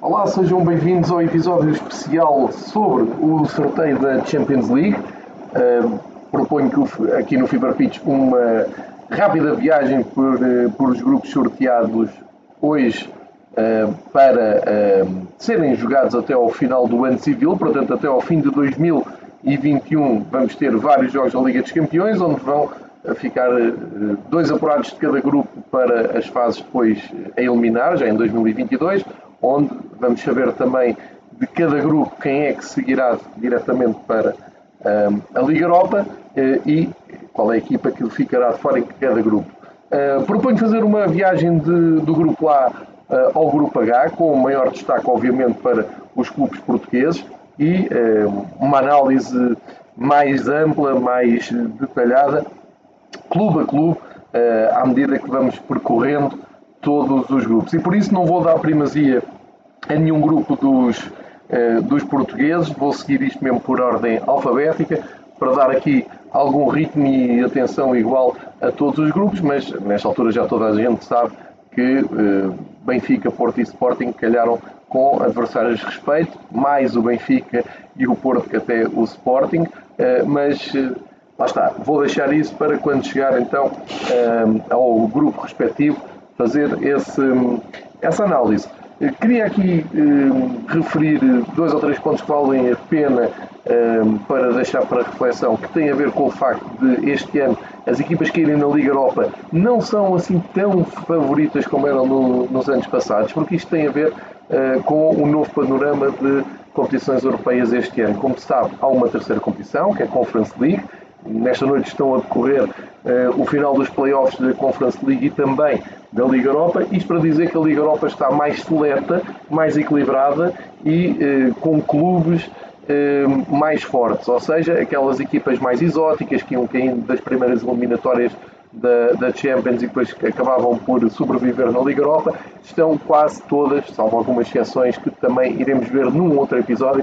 Olá, sejam bem-vindos ao episódio especial sobre o sorteio da Champions League. Uh, proponho que aqui no Fever Pitch uma rápida viagem por, uh, por os grupos sorteados hoje uh, para serem jogados até ao final do ano civil, portanto, até ao fim de 2021 vamos ter vários jogos da Liga dos Campeões, onde vão ficar dois apurados de cada grupo para as fases depois a eliminar, já em 2022 onde vamos saber também de cada grupo quem é que seguirá diretamente para um, a Liga Europa uh, e qual é a equipa que ficará de fora em cada grupo. Uh, proponho fazer uma viagem de, do grupo A uh, ao grupo H, com o maior destaque, obviamente, para os clubes portugueses e uma análise mais ampla, mais detalhada, clube a clube, à medida que vamos percorrendo todos os grupos. E por isso não vou dar primazia a nenhum grupo dos, eh, dos portugueses, vou seguir isto mesmo por ordem alfabética, para dar aqui algum ritmo e atenção igual a todos os grupos, mas nesta altura já toda a gente sabe que eh, Benfica, Porto e Sporting calharam com adversários de respeito, mais o Benfica e o Porto que até o Sporting, eh, mas lá está, vou deixar isso para quando chegar então ao grupo respectivo fazer esse, essa análise. Queria aqui referir dois ou três pontos que valem a pena para deixar para reflexão, que tem a ver com o facto de este ano as equipas que irem na Liga Europa não são assim tão favoritas como eram no, nos anos passados, porque isto tem a ver uh, com o novo panorama de competições europeias este ano. Como se sabe, há uma terceira competição, que é a Conference League. Nesta noite estão a decorrer uh, o final dos playoffs da Conference League e também da Liga Europa. Isto para dizer que a Liga Europa está mais seleta, mais equilibrada e uh, com clubes uh, mais fortes, ou seja, aquelas equipas mais exóticas que iam caindo das primeiras eliminatórias da, da, Champions e depois acabavam por sobreviver na Liga Europa, estão quase todas, salvo algumas exceções que também iremos ver num outro episódio,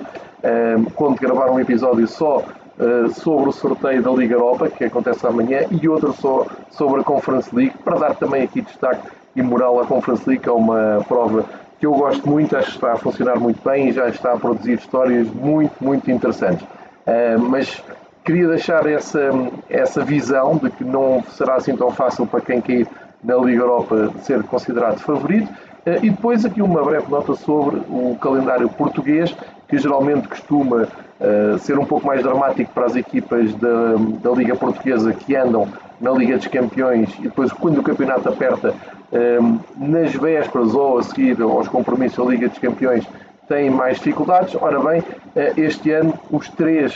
quando gravar um episódio só uh, sobre o sorteio da Liga Europa, que acontece amanhã, e outro só sobre a Conference League, para dar também aqui destaque e moral à Conference League, que é uma prova que eu gosto muito, acho que está a funcionar muito bem e já está a produzir histórias muito, muito interessantes. Uh, mas queria deixar essa, essa visão de que não será assim tão fácil para quem cair na Liga Europa ser considerado favorito. Uh, e depois aqui uma breve nota sobre o calendário português, que geralmente costuma uh, ser um pouco mais dramático para as equipas da, da Liga Portuguesa que andam na Liga dos Campeões e depois, quando o campeonato aperta, eh, nas vésperas ou a seguir aos compromissos da Liga dos Campeões, têm mais dificuldades. Ora bem, uh, este ano, os três,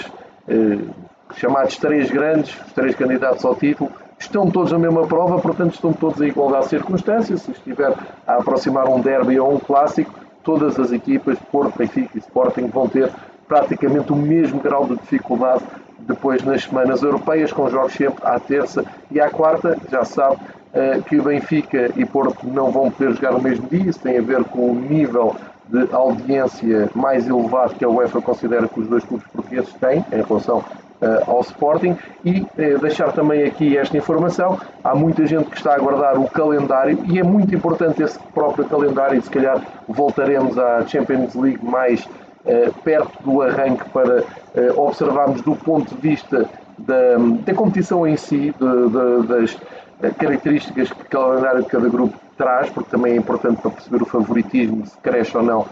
chamados três grandes, os três candidatos ao título, estão todos na mesma prova, portanto, estão todos em igualdade de circunstâncias. Se estiver a aproximar um derby ou um clássico, todas as equipas, Porto, Benfica e Sporting, vão ter praticamente o mesmo grau de dificuldade depois nas semanas europeias, com jogos sempre à terça e à quarta. Já sabe uh, que Benfica e Porto não vão poder jogar no mesmo dia, isso tem a ver com o nível de audiência mais elevado que a UEFA considera que os dois clubes portugueses têm em relação uh, ao Sporting e uh, deixar também aqui esta informação. Há muita gente que está a aguardar o calendário e é muito importante esse próprio calendário e se calhar voltaremos à Champions League mais perto do arranque para observarmos do ponto de vista da, da competição em si, de, de, das características que o calendário de cada grupo traz, porque também é importante para perceber o favoritismo, se cresce ou não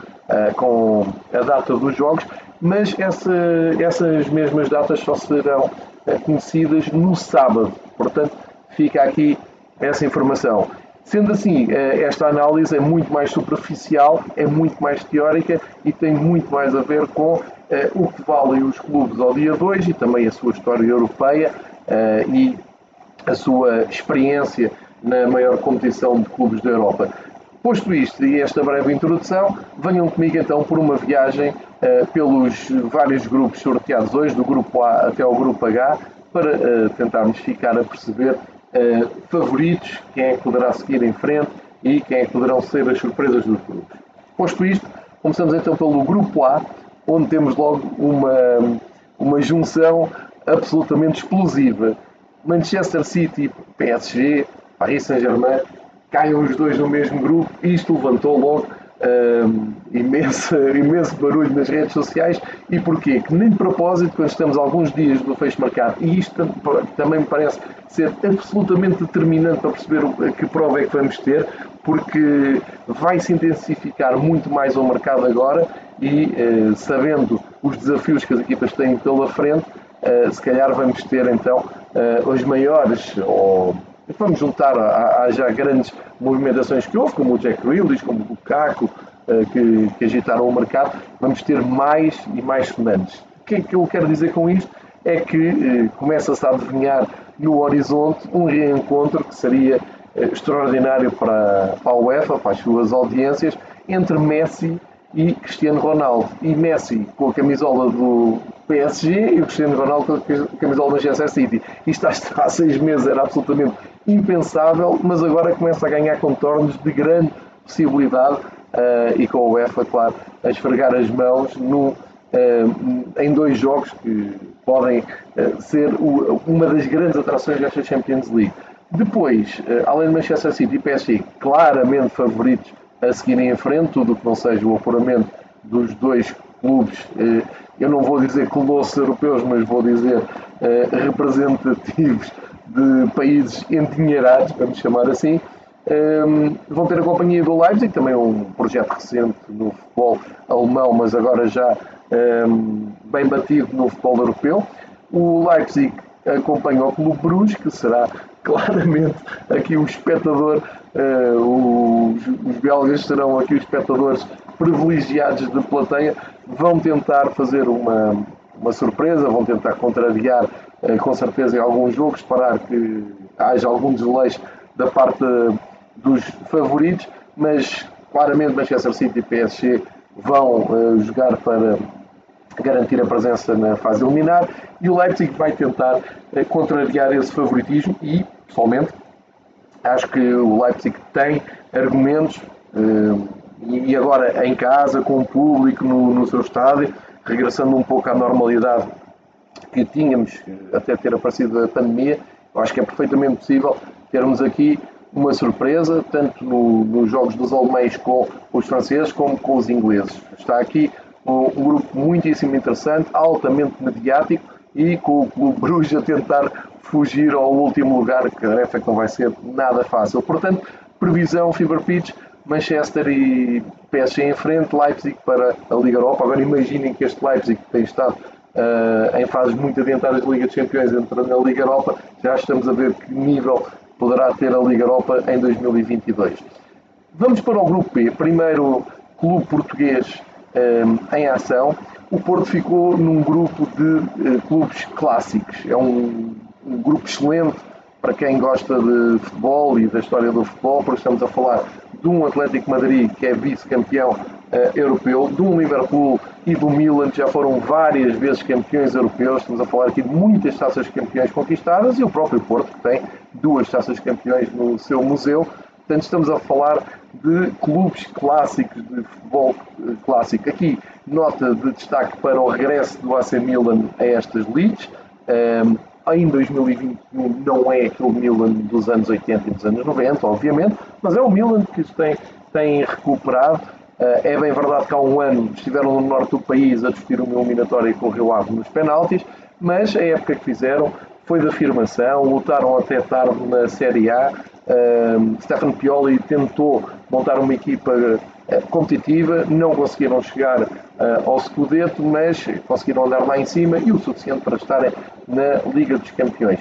com a data dos jogos mas essa, essas mesmas datas só serão eh, conhecidas no sábado. Portanto, fica aqui essa informação. Sendo assim, eh, esta análise é muito mais superficial, é muito mais teórica e tem muito mais a ver com eh, o que valem os clubes ao dia 2 e também a sua história europeia e a sua experiência na maior competição de clubes da Europa. Posto isto e esta breve introdução, venham comigo então por uma viagem pelos vários grupos sorteados hoje, do grupo A até ao grupo H, para tentarmos ficar a perceber uh, favoritos, quem é que poderá seguir em frente e quem é que poderão ser as surpresas dos grupos. Posto isto, começamos então pelo grupo A, onde temos logo uma, uma junção absolutamente explosiva. Manchester City, PSG, Paris Saint-Germain, caiam os dois no mesmo grupo. Isto levantou logo um, imenso, imenso barulho nas redes sociais. E porquê? Que nem de propósito, quando estamos alguns dias do fecho marcado, e isto também me parece ser absolutamente determinante para perceber que prova é que vamos ter, porque vai se intensificar muito mais o mercado agora e uh, sabendo os desafios que as equipas têm pela frente, uh, se calhar vamos ter então uh, os maiores, ou vamos juntar a, já grandes movimentações que houve, como o Jack Grealish, como o Lukaku, que, que agitaram o mercado, vamos ter mais e mais sonantes. O que é que eu quero dizer com isto? É que começa-se a adivinhar no horizonte um reencontro que seria extraordinário para, para a UEFA, para as suas audiências, entre Messi e Cristiano Ronaldo. E Messi com a camisola do PSG e o Cristiano Ronaldo com a camisola do Manchester City. Isto há seis meses era absolutamente impensável, mas agora começa a ganhar contornos de grande possibilidade uh, e com a UEFA, claro, a esfregar as mãos no, uh, em dois jogos que podem uh, ser o, uma das grandes atrações desta Champions League. Depois, além de Manchester City e PSG, claramente favoritos a seguirem em frente, tudo o que não seja o apuramento dos dois clubes, eh, eu não vou dizer colossos europeus, mas vou dizer eh, representativos de países endinheirados, vamos chamar assim, ehm, vão ter a companhia do Leipzig, também um projeto recente no futebol alemão, mas agora já ehm, bem batido no futebol europeu. O Leipzig acompanha o Clube Bruges, que será claramente aqui o espectador Uh, os, os, belgas serão aqui os espectadores privilegiados de plateia, vão tentar fazer uma, uma surpresa, vão tentar contrariar uh, com certeza em alguns jogos, esperar que haja algum desleixo da parte dos favoritos, mas claramente Manchester City e PSG vão uh, jogar para garantir a presença na fase eliminar e o Leipzig vai tentar contrariar esse favoritismo e, pessoalmente, Acho que o Leipzig tem argumentos eh, e agora em casa, com o público no, no seu estádio, regressando um pouco à normalidade que tínhamos até ter aparecido a pandemia, eu acho que é perfeitamente possível termos aqui uma surpresa, tanto no, nos jogos dos alemães com os franceses como com os ingleses. Está aqui um, grupo muitíssimo interessante, altamente mediático e com o Clube Bruges a tentar fugir ao último lugar, que a tarefa que não vai ser nada fácil. Portanto, previsão Fever Pitch, Manchester e PSG em frente, Leipzig para a Liga Europa. Agora imaginem que este Leipzig tem estado uh, em fases muito adiantadas da Liga dos Campeões entra na Liga Europa, já estamos a ver que nível poderá ter a Liga Europa em 2022. Vamos para o grupo B. Primeiro, clube português em ação. O Porto ficou num grupo de uh, clubes clássicos. É um um grupo excelente para quem gosta de futebol e da história do futebol, porque estamos a falar de um Atlético Madrid que é vice-campeão uh, europeu, de um Liverpool e do Milan que já foram várias vezes campeões europeus. Estamos a falar aqui de muitas taças campeões conquistadas e o próprio Porto que tem duas taças campeões no seu museu. Portanto, estamos a falar de clubes clássicos de futebol uh, clássico. Aqui, nota de destaque para o regresso do AC Milan a estas leads. Um, em 2021 não é aquele Milan dos anos 80 e dos anos 90, obviamente, mas é o Milan que tem, tem recuperado. Uh, é bem verdade que há um ano estiveram no norte do país a discutir uma eliminatória com o Rio Ave nos penaltis, mas a época que fizeram foi de afirmação, lutaram até tarde na Série A. Uh, Stefano Pioli tentou montar uma equipa uh, competitiva, não conseguiram chegar uh, ao Scudetto, mas conseguiram andar lá em cima e o suficiente para estarem na Liga dos Campeões.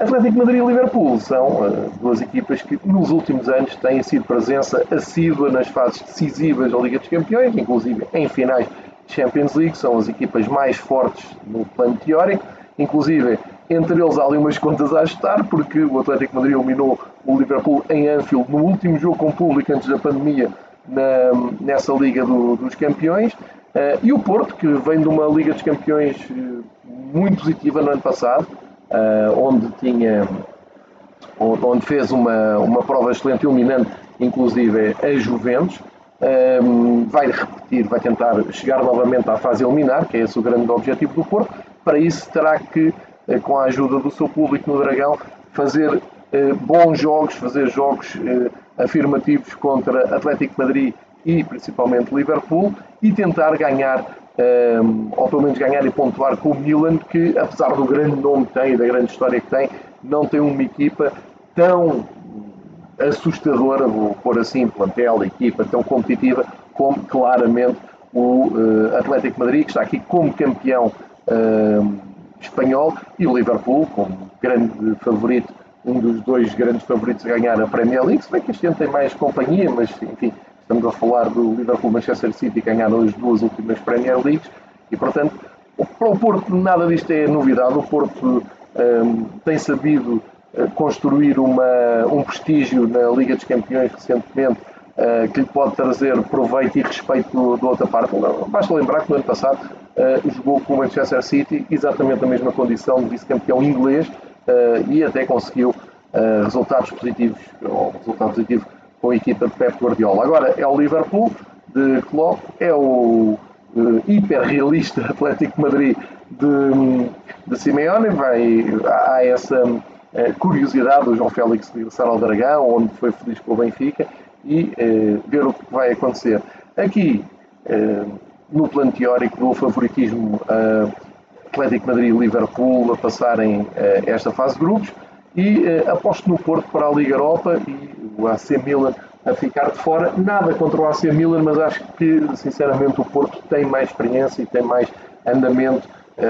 Atlético Madrid e Liverpool são uh, duas equipas que nos últimos anos têm sido presença assídua nas fases decisivas da Liga dos Campeões, inclusive em finais de Champions League, são as equipas mais fortes no plano teórico, inclusive entre eles há ali umas contas a ajustar, porque o Atlético Madrid eliminou o Liverpool em Anfield no último jogo com público antes da pandemia na, nessa Liga do, dos Campeões, uh, e o Porto, que vem de uma Liga dos Campeões uh, muito positiva no ano passado, uh, onde tinha onde fez uma, uma prova excelente, iluminante, inclusive a Juventus. Um, vai repetir, vai tentar chegar novamente à fase eliminar, que é esse o grande objetivo do Porto. Para isso, terá que, eh, com a ajuda do seu público no Dragão, fazer eh, bons jogos, fazer jogos eh, afirmativos contra Atlético Madrid e principalmente Liverpool e tentar ganhar, um, ou pelo menos ganhar e pontuar com o Milan, que apesar do grande nome que tem e da grande história que tem, não tem uma equipa tão assustadora, vou pôr assim, plantel, equipa tão competitiva como claramente o Atlético Madrid, que está aqui como campeão espanhol, e o Liverpool, como grande favorito, um dos dois grandes favoritos a ganhar a Premier League, se bem que este ano tem mais companhia, mas enfim, estamos a falar do Liverpool Manchester City que ganharam as duas últimas Premier Leagues, e portanto, para o Porto nada disto é novidade, o Porto um, tem sabido eh, construir uma, um prestígio na Liga dos Campeões recentemente uh, que lhe pode trazer proveito e respeito do outra parte. Basta lembrar que no ano passado uh, jogou com o Manchester City exatamente na mesma condição de vice-campeão inglês e até conseguiu resultados positivos, ou resultado positivo com a equipa de Pep Guardiola. Agora é o Liverpool de Klopp, é o hiperrealista Atlético Madrid de, de Simeone, vai, há essa curiosidade do João Félix de regressar ao Dragão, onde foi feliz com o Benfica, e eh, ver o que vai acontecer. Aqui, eh, no plano teórico, do favoritismo uh, Atlético Madrid e Liverpool a passarem esta fase de grupos e aposto no Porto para a Liga Europa e o AC Milan a ficar de fora. Nada contra o AC Milan, mas acho que, sinceramente, o Porto tem mais experiência e tem mais andamento,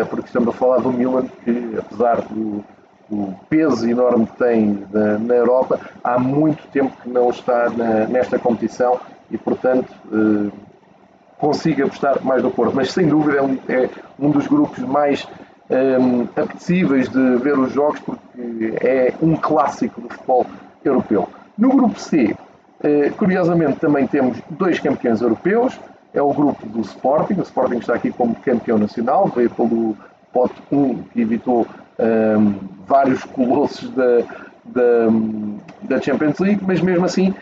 porque estamos a falar do Milan, que apesar do, o peso enorme que tem na, na, Europa, há muito tempo que não está na, nesta competição e, portanto, consigo apostar mais no Porto. Mas, sem dúvida, é um, é um dos grupos mais eh, apetecíveis de ver os jogos, porque é um clássico do futebol europeu. No grupo C, eh, curiosamente, também temos dois campeões europeus. É o grupo do Sporting. O Sporting está aqui como campeão nacional, veio pelo pote 1 que evitou um, vários colossos da, da, da, Champions League, mas mesmo assim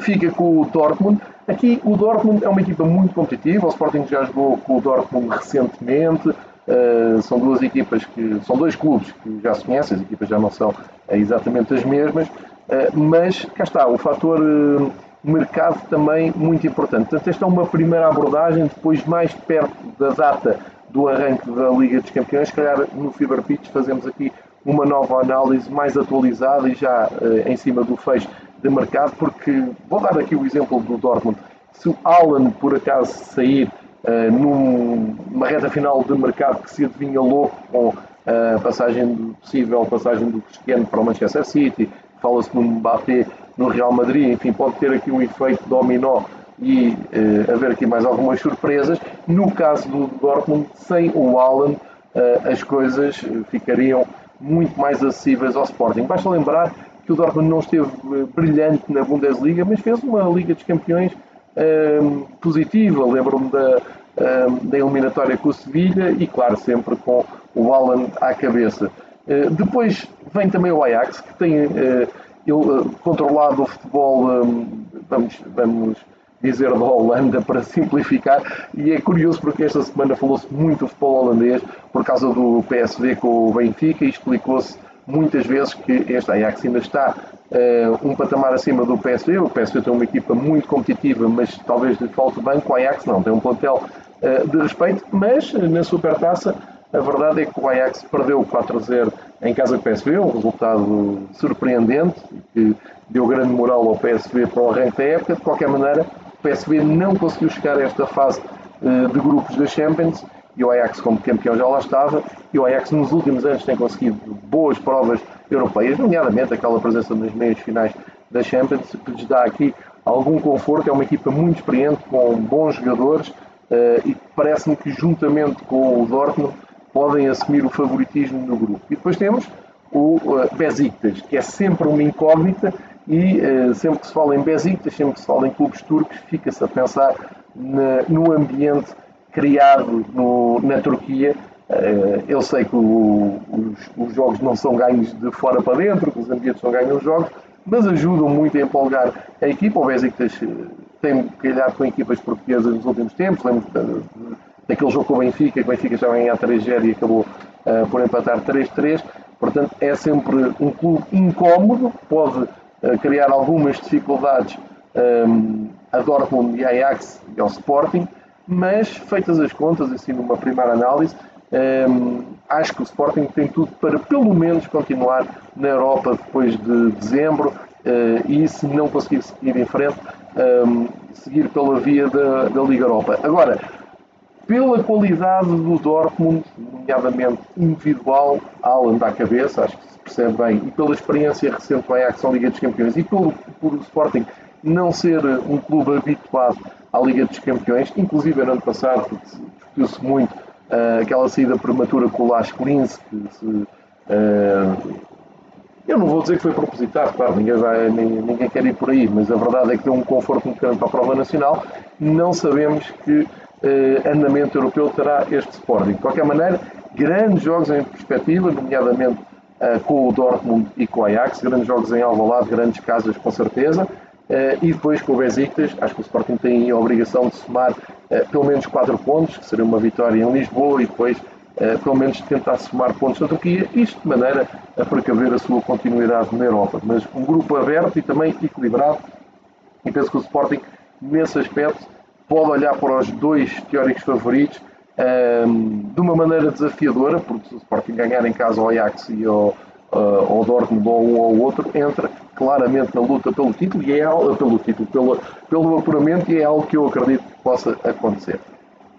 fica com o Dortmund. Aqui o Dortmund é uma equipa muito competitiva, o Sporting já jogou com o Dortmund recentemente, uh, são duas equipas que são dois clubes que já se conhecem, as equipas já não são exatamente as mesmas, uh, mas cá está, o fator mercado também muito importante. Portanto, esta é uma primeira abordagem, depois mais perto da data do arranque da Liga dos Campeões, se calhar no Fever Pitch fazemos aqui uma nova análise mais atualizada e já em cima do fecho de mercado, porque vou dar aqui o exemplo do Dortmund. Se o Alan por acaso sair uh, numa reta final de mercado que se adivinha louco com a passagem possível passagem do Cristiano para o Manchester City, fala-se no Mbappé no Real Madrid, enfim, pode ter aqui um efeito dominó e uh, haver aqui mais algumas surpresas. No caso do Dortmund, sem o Alan, uh, as coisas ficariam muito mais acessíveis ao Sporting. Basta lembrar que o Dortmund não esteve uh, brilhante na Bundesliga, mas fez uma Liga dos Campeões positiva. Lembro-me da, da eliminatória com o Sevilha e, claro, sempre com o Alan à cabeça. depois vem também o Ajax, que tem ele, controlado o futebol, vamos, vamos dizer da Holanda para simplificar, e é curioso porque esta semana falou-se muito do futebol holandês por causa do PSV com o Benfica e explicou-se muitas vezes que este Ajax ainda está uh, um patamar acima do PSV. O PSV tem uma equipa muito competitiva, mas talvez lhe falte banco. O Ajax não, tem um plantel uh, de respeito, mas na Supertaça a verdade é que o Ajax perdeu 4-0 em casa do PSV, um resultado surpreendente que deu grande moral ao PSV para o arranque da época. De qualquer maneira, PSV não conseguiu chegar a esta fase de grupos da Champions e o Ajax, como campeão, já lá estava. E o Ajax, nos últimos anos, tem conseguido boas provas europeias, nomeadamente aquela presença nas meias finais da Champions, que lhes dá aqui algum conforto. É uma equipa muito experiente, com bons jogadores uh, e parece-me que, juntamente com o Dortmund, podem assumir o favoritismo no grupo. E depois temos o uh, Besiktas, que é sempre uma incógnita e uh, sempre que se fala em Besiktas, sempre que se fala em clubes turcos, fica-se a pensar no ambiente criado no, na Turquia. Uh, eu sei que o, os, os, jogos não são ganhos de fora para dentro, que os ambientes não ganham os jogos, mas ajudam muito a empolgar a equipa. O Besiktas eh, tem calhado com equipas portuguesas nos últimos tempos. Lembro daquele jogo com o Benfica, que o Benfica já vem a 3-0 e acabou uh, por empatar 3-3. Portanto, é sempre um clube incómodo, pode criar algumas dificuldades um, a Dortmund e a Ajax e ao Sporting, mas feitas as contas, assim numa primeira análise, um, acho que o Sporting tem tudo para pelo menos continuar na Europa depois de dezembro uh, e se não conseguir seguir em frente, um, seguir pela via da, da Liga Europa. Agora, pela qualidade do Dortmund, nomeadamente individual, Alan à cabeça, acho que se percebe bem, e pela experiência recente do Ajax Liga dos Campeões e pelo, por o Sporting não ser um clube habituado à Liga dos Campeões, inclusive no ano passado discutiu-se muito uh, aquela saída prematura com o Las Klins, que se, uh, eu não vou dizer que foi propositado, claro, ninguém, vai, ninguém quer ir por aí, mas a verdade é que deu um conforto muito grande para a prova nacional. Não sabemos que eh, andamento europeu terá este Sporting. De qualquer maneira, grandes jogos em perspectiva, nomeadamente eh, com o Dortmund e com o Ajax, grandes jogos em Alvalade, grandes casas com certeza, e depois com o Besiktas, acho que o Sporting tem a obrigação de somar pelo menos 4 pontos, que seria uma vitória em Lisboa, e depois pelo menos tentar somar pontos na Turquia, isto de maneira a precaver a sua continuidade na Europa. Mas um grupo aberto e também equilibrado, e penso que o Sporting, nesse aspecto, pode olhar para os dois teóricos favoritos ehm, de uma maneira desafiadora, porque se o Sporting ganhar em casa ao Ajax e ao, uh, ao Dortmund ou um ou outro, entra claramente na luta pelo título e é algo, pelo título, pelo, pelo apuramento e é algo que eu acredito que possa acontecer.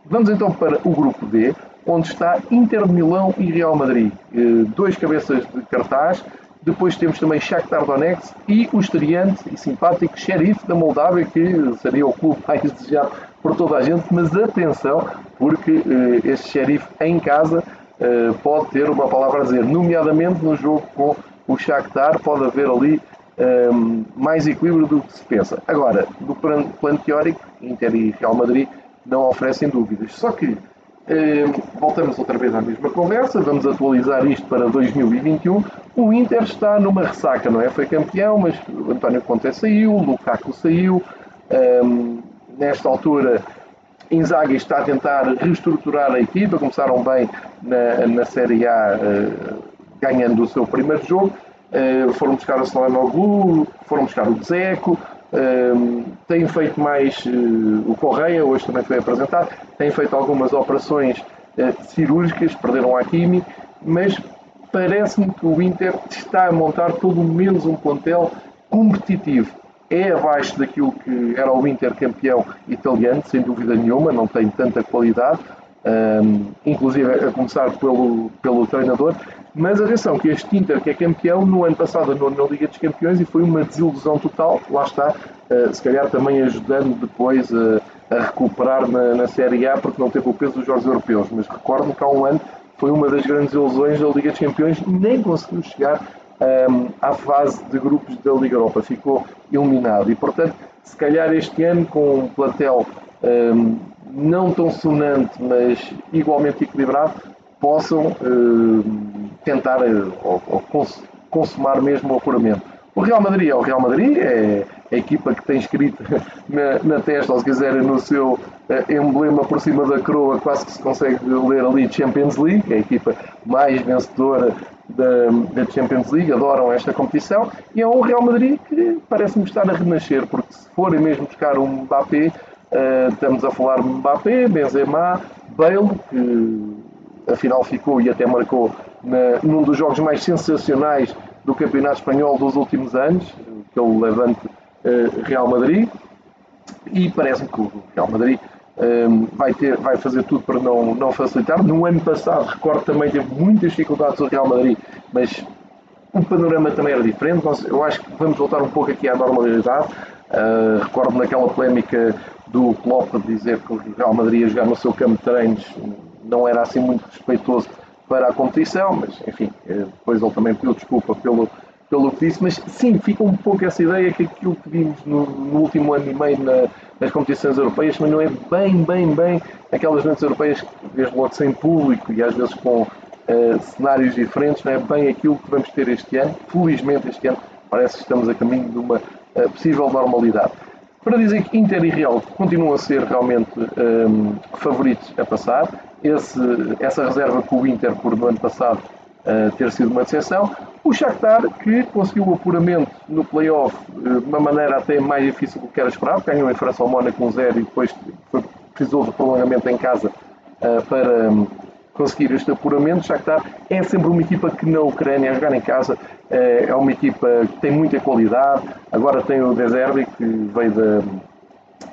Vamos então para o grupo D, onde está Inter de Milão e Real Madrid. Uh, dois cabeças de cartaz depois temos também Shakhtar Donetsk e o estreante e simpático Sheriff da Moldávia, que seria o clube mais desejado por toda a gente. Mas atenção, porque uh, este Sheriff em casa uh, pode ter uma palavra a dizer, nomeadamente no jogo com o Shakhtar, pode haver ali um, ehm, mais equilíbrio do que se pensa. Agora, do plano, teórico, Inter e Real Madrid não oferecem dúvidas. Só que Ehm, voltamos outra vez à mesma conversa, vamos atualizar isto para 2021. O Inter está numa ressaca, não é? Foi campeão, mas António Conte saiu, Lukaku saiu. Um, nesta altura, Inzaghi está a tentar reestruturar a equipa. Começaram bem na, na Série A, uh, ganhando o seu primeiro jogo. Uh, foram buscar o Solanoglu, foram buscar o Dzeko, tem feito mais uh, o Correia, hoje também foi apresentado, tem feito algumas operações uh, cirúrgicas, perderam a Kimi, mas parece-me que o Inter está a montar todo menos um plantel competitivo. É abaixo daquilo que era o Inter campeão italiano, sem dúvida nenhuma, não tem tanta qualidade, um, inclusive a começar pelo, pelo treinador, mas atenção, que este Inter, que é campeão, no ano passado andou na Liga dos Campeões e foi uma desilusão total. Lá está, uh, se calhar também ajudando depois uh, a recuperar na, na, Série A, porque não teve o peso dos Jogos Europeus. Mas recordo que há um ano foi uma das grandes ilusões da Liga dos Campeões, nem conseguiu chegar um, à fase de grupos da Liga Europa, ficou eliminado. E portanto, se calhar este ano, com um plantel um, não tão sonante, mas igualmente equilibrado, possam uh, tentar uh, ou, ou cons consumar mesmo o apuramento. O Real Madrid é o Real Madrid, é a equipa que tem escrito na, na testa, ou se quiserem, no seu uh, emblema por cima da coroa, quase que se consegue ler ali Champions League, é a equipa mais vencedora da, da Champions League, adoram esta competição, e é um Real Madrid que parece-me estar a renascer, porque se forem mesmo buscar um Mbappé, uh, estamos a falar de Mbappé, Benzema, Bale, que afinal ficou e até marcou na, num dos jogos mais sensacionais do Campeonato Espanhol dos últimos anos, que é o Levante uh, Real Madrid, e parece-me que o Real Madrid vai, ter, vai fazer tudo para não, não facilitar. No ano passado, recordo também teve muitas dificuldades o Real Madrid, mas o panorama também era diferente. Nós, eu acho que vamos voltar um pouco aqui à normalidade. Uh, recordo naquela polémica do Klopp a dizer que o Real Madrid ia jogar no seu campo de treinos não era assim muito respeitoso para a competição, mas enfim, eh, depois ele também pediu desculpa pelo, pelo que disse, mas sim, fica um pouco essa ideia que aquilo que vimos no, no último ano e meio na, nas competições europeias, mas não é bem, bem, bem aquelas noites europeias, desde logo sem público e às vezes com uh, cenários diferentes, não é bem aquilo que vamos ter este ano. Felizmente este ano parece que estamos a caminho de uma uh, possível normalidade. Para dizer que Inter e Real continuam a ser realmente um, favoritos a passar, esse, essa reserva que o Inter por no ano passado ter sido uma decepção. O Shakhtar, que conseguiu o apuramento no play-off uh, de uma maneira até mais difícil do que era esperado, ganhou em França ao Mónaco 1-0 e depois foi, precisou de prolongamento em casa uh, para um, conseguir este apuramento. O Shakhtar é sempre uma equipa que na Ucrânia, a jogar em casa, é uma equipa que tem muita qualidade. Agora tem o Deserbi, que veio da,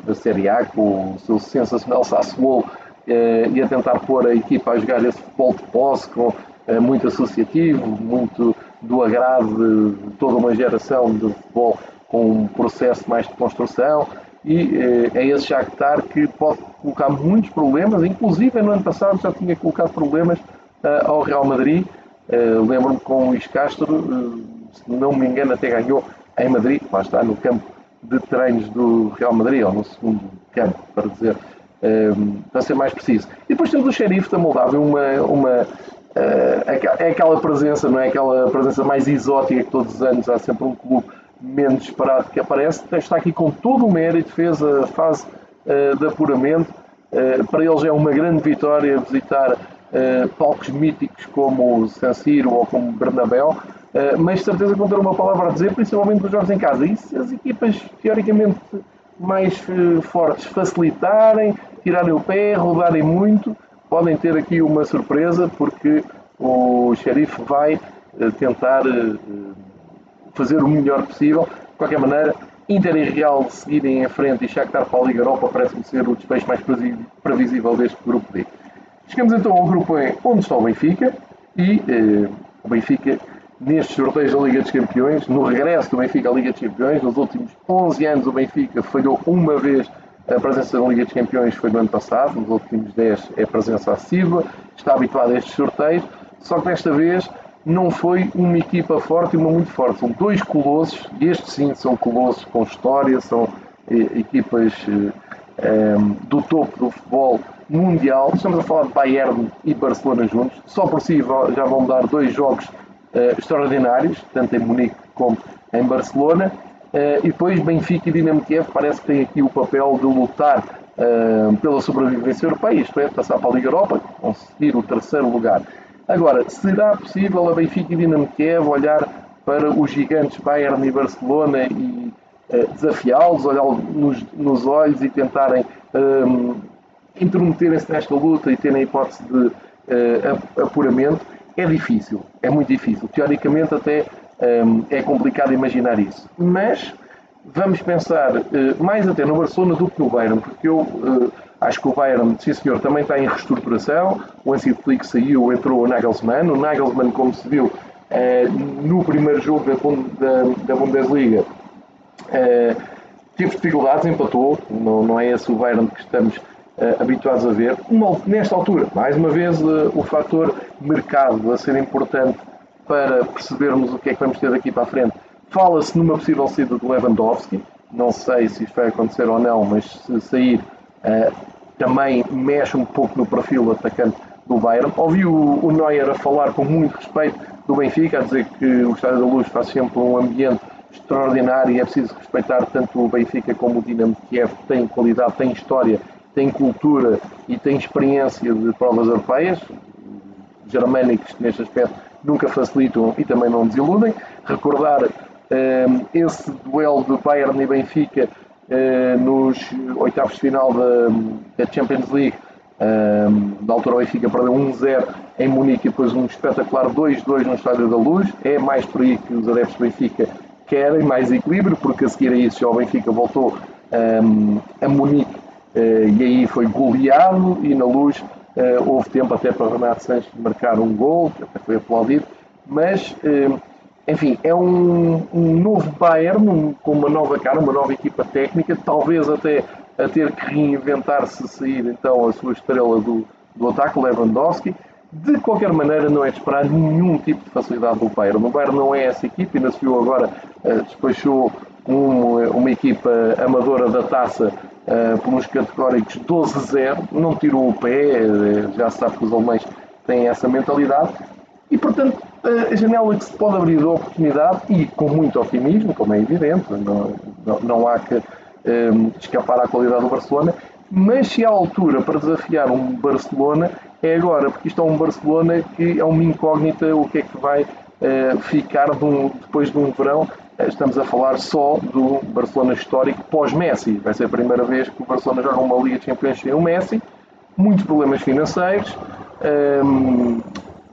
da Série A, com o seu sensacional Sassuolo, e a tentar pôr a equipa a jogar esse futebol de posse, com muito associativo, muito do agrado de toda uma geração de futebol com um processo mais de construção e eh, é esse Shakhtar que pode colocar muitos problemas, inclusive no ano passado já tinha colocado problemas uh, ao Real Madrid. Lembro-me com o Luís Castro, se não me engano, até ganhou em Madrid, lá está, no campo de treinos do Real Madrid, ou no segundo campo, para dizer, para ser mais preciso. E depois temos o Xerife da Moldávia, uma, uma eh, é, é aquela presença, não é aquela presença mais exótica que todos os anos há sempre um clube menos esperado que aparece. Está aqui com todo o mérito, fez a fase uh, de apuramento. Uh, para eles é uma grande vitória visitar palcos míticos como o San Siro ou como Bernabéu, mas de certeza que vão ter uma palavra a dizer, principalmente nos jogos em casa. E se as equipas teoricamente mais fortes facilitarem, tirarem o pé, rodarem muito, podem ter aqui uma surpresa porque o xerife vai eh, tentar eh, fazer o melhor possível. De qualquer maneira, Inter e Real seguirem em frente e Shakhtar para a Liga Europa parece-me ser o desfecho mais previsível deste grupo D. Chegamos então ao grupo E, onde está o Benfica e eh, o Benfica nestes sorteios da Liga dos Campeões, no regresso do Benfica à Liga dos Campeões, nos últimos 11 anos o Benfica falhou uma vez a presença na Liga dos Campeões foi no ano passado, nos últimos 10 é presença assídua, está habituado a estes sorteios, só que desta vez não foi uma equipa forte e uma muito forte. São dois colossos, e estes sim são colossos com história, são eh, equipas eh, eh, do topo do futebol mundial. Estamos a falar de Bayern e Barcelona juntos. Só por si já vão dar dois jogos eh, extraordinários, tanto em Munique como em Barcelona. Uh, e depois Benfica e Dinamo Kiev parece que têm aqui o papel de lutar uh, pela sobrevivência europeia, isto é, passar para a Liga Europa, conseguir o terceiro lugar. Agora, será possível a Benfica e Dinamo Kiev olhar para os gigantes Bayern e Barcelona e uh, desafiá-los, olhá-los nos, nos, olhos e tentarem um, intrometerem-se nesta luta e terem a hipótese de apuramento? É difícil, é muito difícil. Teoricamente, até é complicado imaginar isso. Mas vamos pensar eh, mais até no Barcelona do que no Bayern, porque eu eh, acho que o Bayern, sim senhor, também está em reestruturação. O Hansi Flick saiu, entrou o Nagelsmann. O Nagelsmann, como se viu eh, no primeiro jogo da, Bundesliga, teve dificuldades, empatou. Não é esse o Bayern que estamos habituados a ver. nesta altura, mais uma vez, o fator mercado a ser importante para percebermos o que é que vamos ter daqui para a frente. Fala-se numa possível saída do Lewandowski, não sei se isto vai acontecer ou não, mas se sair uh, também mexe um pouco no perfil atacante do Bayern. Ouvi o, o Neuer a falar com muito respeito do Benfica, a dizer que o Estádio da Luz faz sempre um ambiente extraordinário e é preciso respeitar tanto o Benfica como o Dinamo Kiev, que tem qualidade, tem história, tem cultura e tem experiência de provas europeias, germânicos neste aspecto nunca facilitam e também não desiludem. Recordar ehm, esse duelo de Bayern e Benfica uh, nos oitavos de final da, Champions League. Ehm, na altura o Benfica perdeu 1-0 em Munique e depois um espetacular 2-2 no Estádio da Luz. É mais por aí que os adeptos do Benfica querem, mais equilíbrio, porque a seguir a isso o Benfica voltou ehm, a Munique uh, e aí foi goleado e na Luz Uh, houve tempo até para Renato Sanches marcar um gol, que até foi aplaudido, mas, uh, enfim, é um, um novo Bayern um, com uma nova cara, uma nova equipa técnica, talvez até a ter que reinventar-se sair então a sua estrela do, do ataque, Lewandowski. De qualquer maneira, não é de esperar nenhum tipo de facilidade do Bayern. O Bayern não é essa equipa, ainda se viu agora, uh, despachou um, uma equipa amadora da taça uh, por categóricos 12-0, não tirou o pé, uh, já se sabe que os alemães têm essa mentalidade, e portanto a janela que se pode abrir de oportunidade, e com muito otimismo, como é evidente, não, não, não há que um, ehm, escapar à qualidade do Barcelona, mas se há altura para desafiar um Barcelona é agora, porque isto é um Barcelona que é uma incógnita o que é que vai uh, ficar de um, depois de um verão. Estamos a falar só do Barcelona histórico pós-Messi. Vai ser a primeira vez que o Barcelona joga uma Liga de Campeões sem o Messi. Muitos problemas financeiros, um,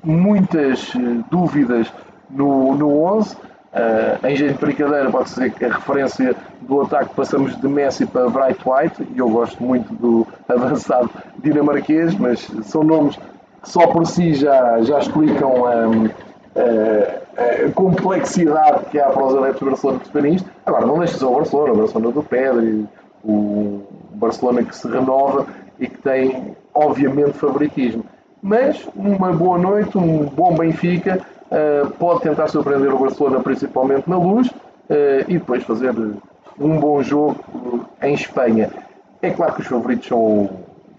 muitas dúvidas no, no 11. Uh, em jeito de brincadeira, pode ser que a referência do ataque passamos de Messi para Bright White, e eu gosto muito do avançado dinamarquês, mas são nomes que só por si já, já explicam um, a, complexidade que há para os adeptos do Barcelona perceberem isto. Agora, não deixe só o Barcelona, o Barcelona do Pedro, o Barcelona que se renova e que tem, obviamente, favoritismo. Mas uma boa noite, um bom Benfica, uh, pode tentar surpreender o Barcelona, principalmente na luz, uh, e depois fazer um bom jogo em Espanha. É claro que os favoritos são o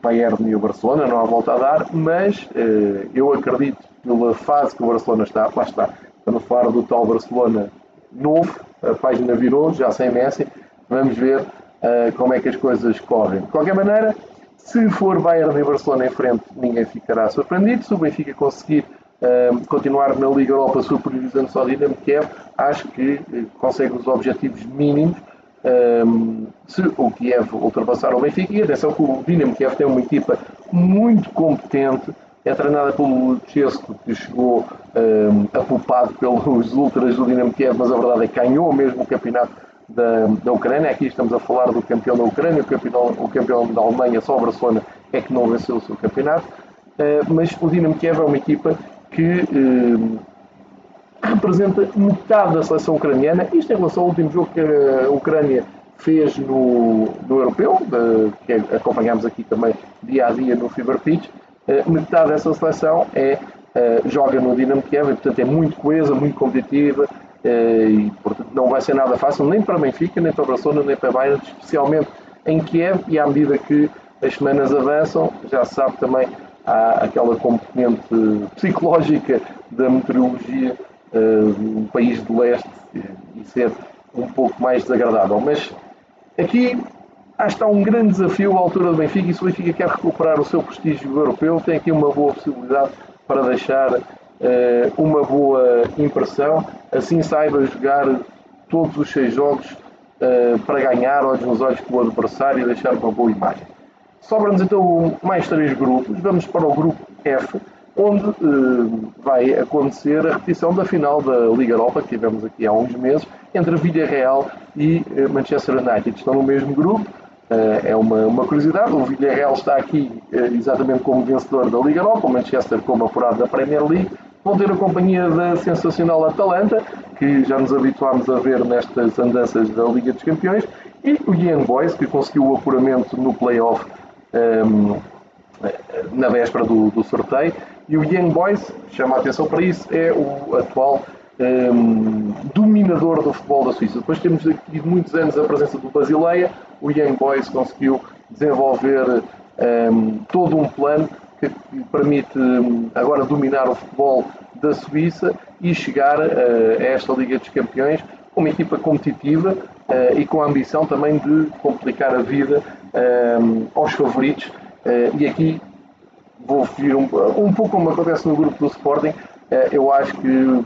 Bayern e o Barcelona, não há volta a dar, mas uh, eu acredito pela fase que o Barcelona está, lá está, estamos a falar do tal Barcelona novo, a página virou, já sem Messi, vamos ver uh, como é que as coisas correm. De qualquer maneira, se for Bayern e Barcelona em frente, ninguém ficará surpreendido. Se o Benfica conseguir uh, continuar na Liga Europa superiorizando só o Dinamo Kiev, acho que uh, consegue os objetivos mínimos um, se o Kiev ultrapassar o Benfica. E atenção que o Dinamo Kiev tem uma equipa muito competente, é treinada pelo Chesco, que chegou um, apupado pelos ultras do Dinamo Kiev, mas a verdade é que ganhou mesmo o campeonato da, da Ucrânia. Aqui estamos a falar do campeão da Ucrânia, o campeão, o campeão da Alemanha, só a Barcelona é que não venceu o seu campeonato. Uh, mas o Dinamo Kiev é uma equipa que uh, representa metade da seleção ucraniana. Isto em relação ao último jogo que a Ucrânia fez no, no Europeu, que acompanhámos aqui também dia a dia no Fever Pitch. Uh, metade dessa seleção é, joga no Dinamo Kiev e, portanto, é muito coesa, muito competitiva, eh, e portanto não vai ser nada fácil nem para Benfica, nem para Barcelona, nem para Bayern, especialmente em Kiev e à medida que as semanas avançam, já se sabe também há aquela componente psicológica da meteorologia uh, país de leste e ser um pouco mais desagradável. Mas aqui acho que há um grande desafio à altura do Benfica e se o Benfica quer recuperar o seu prestígio europeu, tem aqui uma boa possibilidade para deixar eh, uma boa impressão, assim saiba jogar todos os seis jogos eh, para ganhar olhos nos olhos com o adversário e deixar uma boa imagem. Sobram-nos então mais três grupos. Vamos para o grupo F, onde eh, vai acontecer a repetição da final da Liga Europa, que tivemos aqui há uns meses, entre Villarreal e Manchester United. Estão no mesmo grupo, é uma, uma curiosidade. O Villarreal está aqui exatamente como vencedor da Liga Europa, o Manchester como apurado da Premier League vão ter a companhia da sensacional Atalanta, que já nos habituámos a ver nestas andanças da Liga dos Campeões, e o Young Boys, que conseguiu o apuramento no play-off um, na véspera do, do, sorteio. E o Young Boys, chama a atenção para isso, é o atual um, dominador do futebol da Suíça. Depois temos aqui muitos anos a presença do Basileia, o Young Boys conseguiu desenvolver um, todo um plano que permite agora dominar o futebol da Suíça e chegar eh, a esta Liga dos Campeões com uma equipa competitiva eh, e com a ambição também de complicar a vida hum, aos favoritos. Eh, e aqui vou vir um, um pouco como acontece no grupo do Sporting. Eu acho que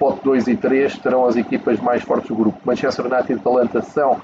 pote 2 e 3 terão as equipas mais fortes do grupo. Manchester United e Atalanta são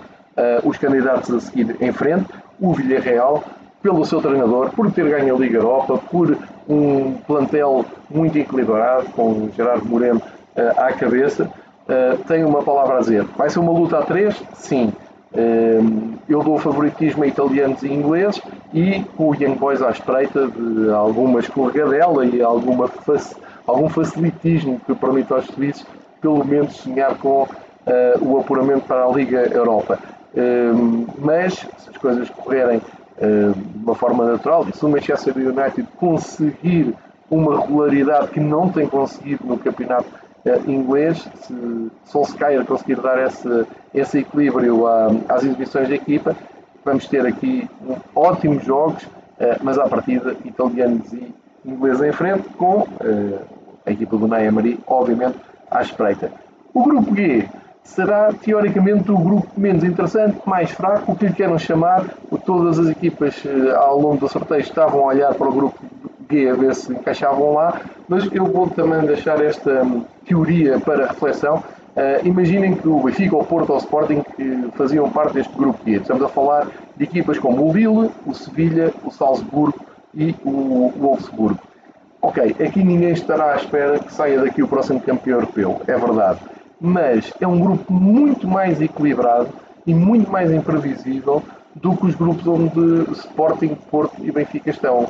os candidatos a seguir em frente. O Villarreal pelo seu treinador, por ter ganho a Liga Europa, por um plantel muito equilibrado, com Gerardo Moreno uh, à cabeça, uh, tem uma palavra a dizer. Vai ser uma luta a três? Sim. Uh, eu dou favoritismo a italianos e ingleses e o Young Boys à espreita de alguma escorregadela e alguma fac algum facilitismo que permite aos suíços pelo menos sonhar com o apuramento para a Liga Europa. mas se as coisas correrem eh, de uma forma natural. Se o Manchester United conseguir uma regularidade que não tem conseguido no campeonato eh, inglês, se Solskjaer conseguir dar esse, esse equilíbrio às exibições da equipa, vamos ter aqui ótimos jogos, eh, mas à partida italianos e ingleses em frente, com a equipa do Ney Emery, obviamente, à espreita. O grupo G será teoricamente o grupo menos interessante, mais fraco, o que lhe queiram chamar. Todas as equipas eh, ao longo do sorteio estavam a olhar para o grupo G a ver se encaixavam lá, mas eu vou também deixar esta hum, teoria para reflexão. Uh, imaginem que o Benfica, o Porto ou o Sporting que faziam parte deste grupo G. Estamos a falar de equipas como o Lille, o Sevilha, o Salzburgo e o Wolfsburgo. Ok, aqui ninguém estará à espera que saia daqui o próximo campeão europeu, é verdade. Mas é um grupo muito mais equilibrado e muito mais imprevisível do que os grupos onde Sporting, Porto e Benfica estão.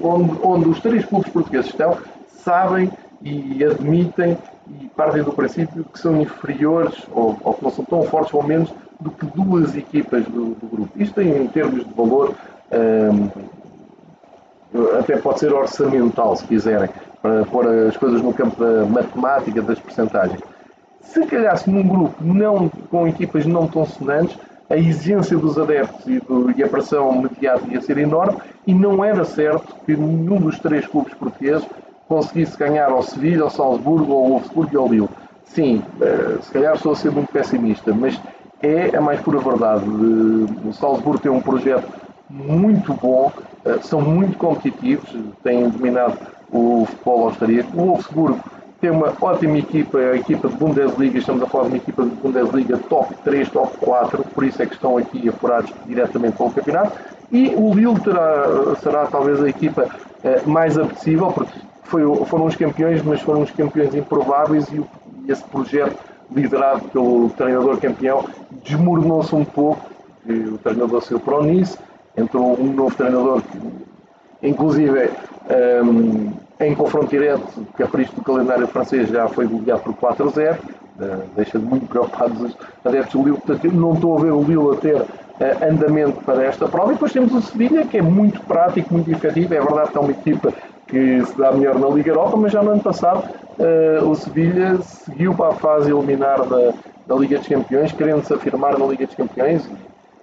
Onde, onde os três clubes portugueses estão, sabem e admitem e partem do princípio que são inferiores ou, ou que não são tão fortes ou menos do que duas equipas do, do grupo. Isto em termos de valor, hum, até pode ser orçamental, se quiserem, para pôr as coisas no campo da matemática, das percentagens. Se calhasse num grupo não, com equipas não tão sonantes, a exigência dos adeptos e, do, e a pressão mediática ia ser enorme e não era certo que nenhum dos três clubes portugueses conseguisse ganhar ao Sevilha, ao Salzburgo, ao Wolfsburgo e ao Lille. Sim, eh, se calhar estou a ser muito pessimista, mas é a mais pura verdade. O Salzburgo tem um projeto muito bom, eh, são muito competitivos, têm dominado o futebol austríaco. O Wolfsburgo tem uma ótima equipa, a equipa de Bundesliga, estamos a falar de uma equipa de Bundesliga top 3, top 4, por isso é que estão aqui apurados diretamente pelo campeonato. E o Lille terá, será talvez a equipa eh, mais apetecível, porque foi, foram os campeões, mas foram os campeões improváveis e, e esse projeto liderado pelo treinador campeão desmoronou-se um pouco. O treinador saiu para o Nice, entrou um novo treinador inclusive, um, em confronto direto, capricho do calendário francês já foi goleado por 4 a 0, uh, deixa de muito preocupados os adeptos do Lille, portanto não estou a ver o Lille a ter uh, andamento para esta prova. E depois temos o Sevilha, que é muito prático, muito efetivo, é verdade que é uma equipa que se dá melhor na Liga Europa, mas já no ano passado uh, o Sevilha seguiu para a fase eliminar da, da Liga dos Campeões, querendo se afirmar na Liga dos Campeões.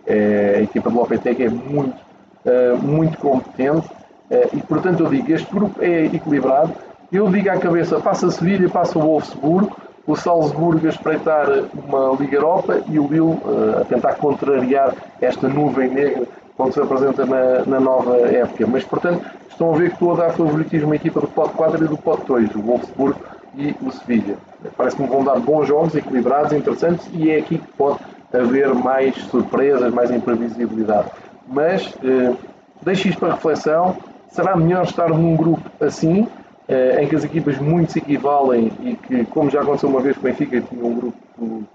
É, a equipa do Lopetegui é muito, muito competente eh, e, portanto, eu digo, este grupo é equilibrado. Eu digo à cabeça, passa Sevilha, passa o Wolfsburgo, o Salzburgo a espreitar uma Liga Europa e o Lille uh, a tentar contrariar esta nuvem negra quando se apresenta na, na, nova época. Mas, portanto, estão a ver que estou a dar favoritismo à equipa do pote 4 e do pote 2, o Wolfsburgo e o Sevilha. Parece que me vão dar bons jogos, equilibrados, interessantes e é aqui que pode haver mais surpresas, mais imprevisibilidade. Mas uh, deixo isto para reflexão será melhor estar num grupo assim, eh, em que as equipas muito se equivalem e que, como já aconteceu uma vez com o Benfica, tinha um grupo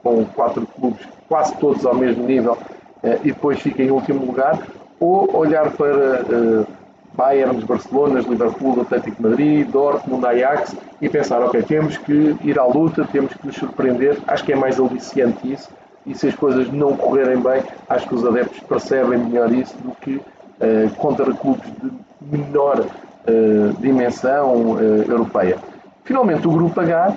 com quatro clubes quase todos ao mesmo nível eh, e depois fica em último lugar, ou olhar para uh, Bayern, Barcelona, Liverpool, Atlético Madrid, Dortmund, Ajax e pensar, ok, temos que ir à luta, temos que nos surpreender, acho que é mais aliciante isso e se as coisas não correrem bem, acho que os adeptos percebem melhor isso do que uh, contra clubes de menor uh, dimensão uh, europeia. Finalmente, o grupo H,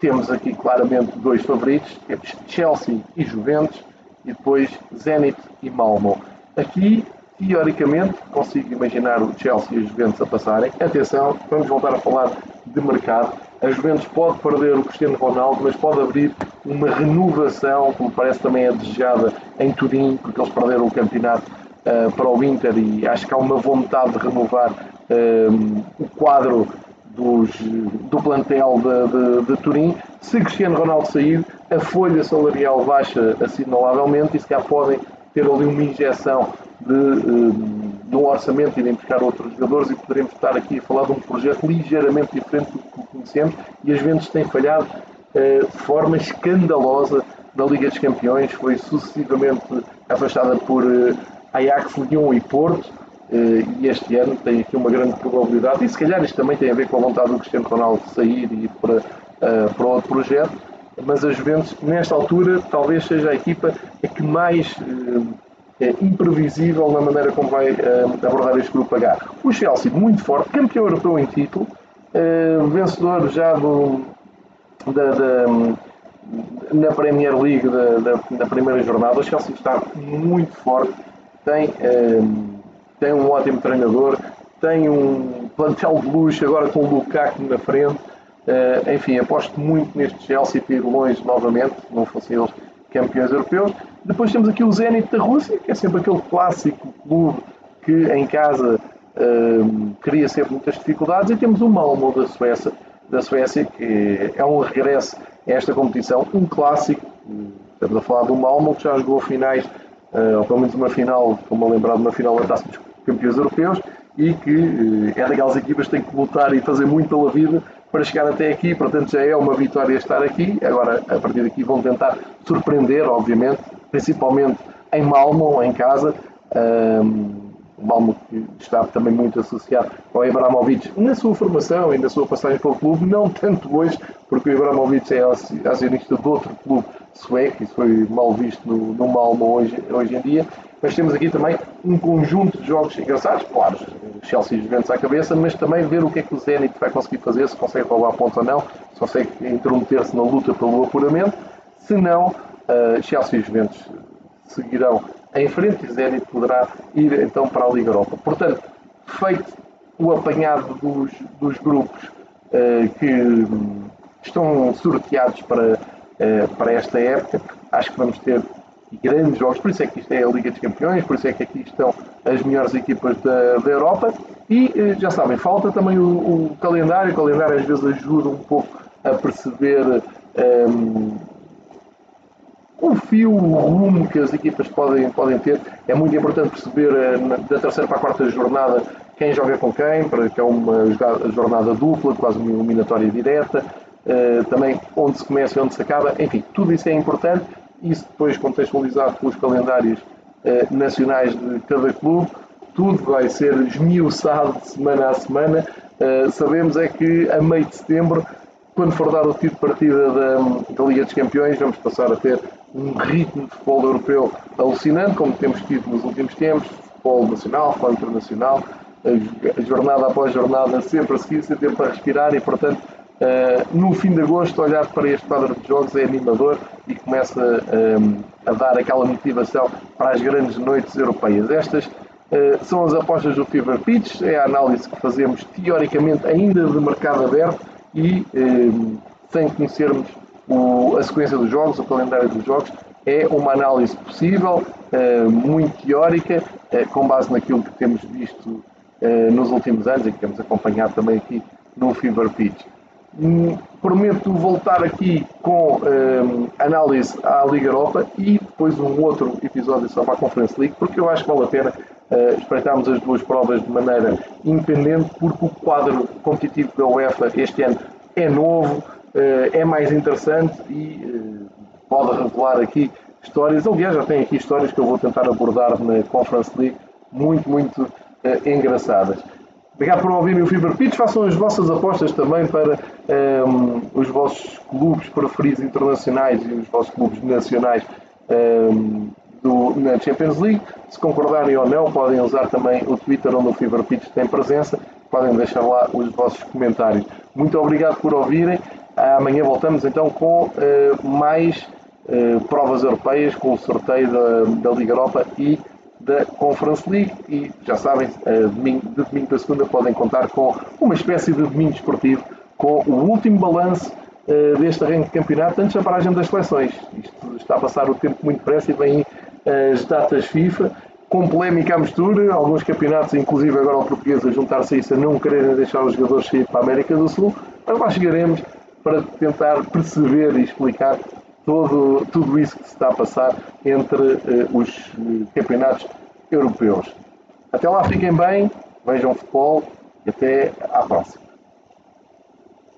temos aqui claramente dois favoritos, temos Chelsea e Juventus, e depois Zenit e Malmo. Aqui, teoricamente, consigo imaginar o Chelsea e a Juventus a passarem. Atenção, vamos voltar a falar de mercado. A Juventus pode perder o Cristiano Ronaldo, mas pode abrir uma renovação, como parece também é desejada em Turim, porque eles perderam o campeonato uh, para o Inter e acho que há uma vontade de renovar uh, o quadro dos, do plantel de, de, de, Turim. Se Cristiano Ronaldo sair, a folha salarial baixa assinalavelmente e se cá podem ter ali uma injeção de, uh, de um orçamento e identificar outros jogadores e poderemos estar aqui a falar de um projeto ligeiramente diferente do que conhecemos e as vendas têm falhado uh, de forma escandalosa na Liga dos Campeões, foi sucessivamente afastada por uh, Ajax, Lyon e Porto, eh, e este ano tem aqui uma grande probabilidade, e se calhar isto também tem a ver com a vontade do Cristiano Ronaldo de sair e ir para, eh, para outro projeto, mas a Juventus, nesta altura, talvez seja a equipa que mais imprevisível na maneira como vai abordar este grupo H. O Chelsea, muito forte, campeão europeu em título, vencedor já do, da, da na Premier League da, da, da, primeira jornada. O Chelsea está muito forte, tem, um, ehm, tem um ótimo treinador, tem um plantel de luxo agora com o Lukaku na frente. Uh, enfim, aposto muito neste Chelsea para ir longe novamente, não fossem eles campeões europeus. Depois temos aqui o Zenit da Rússia, que é sempre aquele clássico clube que em casa uh, cria sempre muitas dificuldades. E temos o Malmo da Suécia, da Suécia, que é um regresso a esta competição, um clássico. Estamos a falar do Malmo, que já jogou finais, uh, ou pelo menos uma final, como lembrar de uma final da Taça dos Campeões Europeus, e que é daquelas equipas que têm que lutar e fazer muito pela vida para chegar até aqui, portanto já é uma vitória estar aqui. Agora, a partir daqui, vão tentar surpreender, obviamente, principalmente em Malmo, em casa. Um, Malmo que está também muito associado ao Abramovich na sua formação e na sua passagem pelo clube, não tanto hoje, porque o Abramovich é acionista de outro clube sueco, isso foi mal visto no, no Malmo hoje, hoje em dia, mas temos aqui também um conjunto de jogos engraçados, claro, Chelsea e Juventus à cabeça, mas também ver o que é que o Zenit vai conseguir fazer, se consegue roubar pontos ou não, se consegue intrometer-se na luta pelo apuramento, se não, uh, Chelsea e Juventus seguirão em frente e Zenit poderá ir então para a Liga Europa. Portanto, feito o apanhado dos, dos grupos uh, que estão sorteados para, para esta época, acho que vamos ter grandes jogos, por isso é que isto é a Liga dos Campeões, por isso é que aqui estão as melhores equipas da, da Europa. E eh, já sabem, falta também o, o, calendário, o calendário às vezes ajuda um pouco a perceber um, ehm, o fio, o rumo que as equipas podem, podem ter. É muito importante perceber eh, da terceira para a quarta jornada quem joga com quem, para que é uma jornada dupla, quase uma eliminatória direta, uh, também onde se começa e onde se acaba, enfim, tudo isso é importante. Isso depois contextualizado pelos calendários eh, nacionais de cada clube, tudo vai ser esmiuçado de semana a semana. Uh, sabemos é que a meio de setembro, quando for dar o título de partida da, da, Liga dos Campeões, vamos passar a ter um ritmo de futebol europeu alucinante, como temos tido nos últimos tempos, futebol nacional, futebol internacional, jornada após jornada, sempre a seguir, sem tempo para respirar e, portanto, Uh, no fim de agosto, olhar para este quadro de jogos é animador e começa um, a dar aquela motivação para as grandes noites europeias. Estas uh, são as apostas do Fever Pitch, é a análise que fazemos teoricamente ainda de mercado aberto e um, sem conhecermos o, a sequência dos jogos, o calendário dos jogos, é uma análise possível, uh, muito teórica, com base naquilo que temos visto nos últimos anos e que temos acompanhado também aqui no Fever Pitch. Prometo voltar aqui com um, análise à Liga Europa e depois um outro episódio sobre a Conference League, porque eu acho que vale a pena uh, espreitarmos as duas provas de maneira independente, porque o quadro competitivo da UEFA este ano é novo, uh, é mais interessante e uh, pode revelar aqui histórias. Aliás, já tem aqui histórias que eu vou tentar abordar na Conference League, muito, muito engraçadas. Obrigado por ouvirem o Fever Pitch. Façam as vossas apostas também para um, ehm, os vossos clubes preferidos internacionais e os vossos clubes nacionais um, ehm, do, na Champions League. Se concordarem ou não, podem usar também o Twitter onde o Fever Pitch tem presença. Podem deixar lá os vossos comentários. Muito obrigado por ouvirem. Amanhã voltamos então com uh, mais uh, provas europeias, com o sorteio da, da Liga Europa e da Conference League e já sabem, de domingo para segunda podem contar com uma espécie de domingo esportivo com o último balanço uh, deste arranque de campeonato antes da paragem das seleções. Isto está a passar o tempo muito depressa e vêm as datas FIFA com polémica à mistura, alguns campeonatos, inclusive agora o português, a juntar-se a isso, a não quererem deixar os jogadores sair para a América do Sul, mas lá chegaremos para tentar perceber e explicar todo, tudo isso que se está a passar entre uh, os uh, campeonatos europeus. Até lá, fiquem bem, vejam futebol e até à próxima.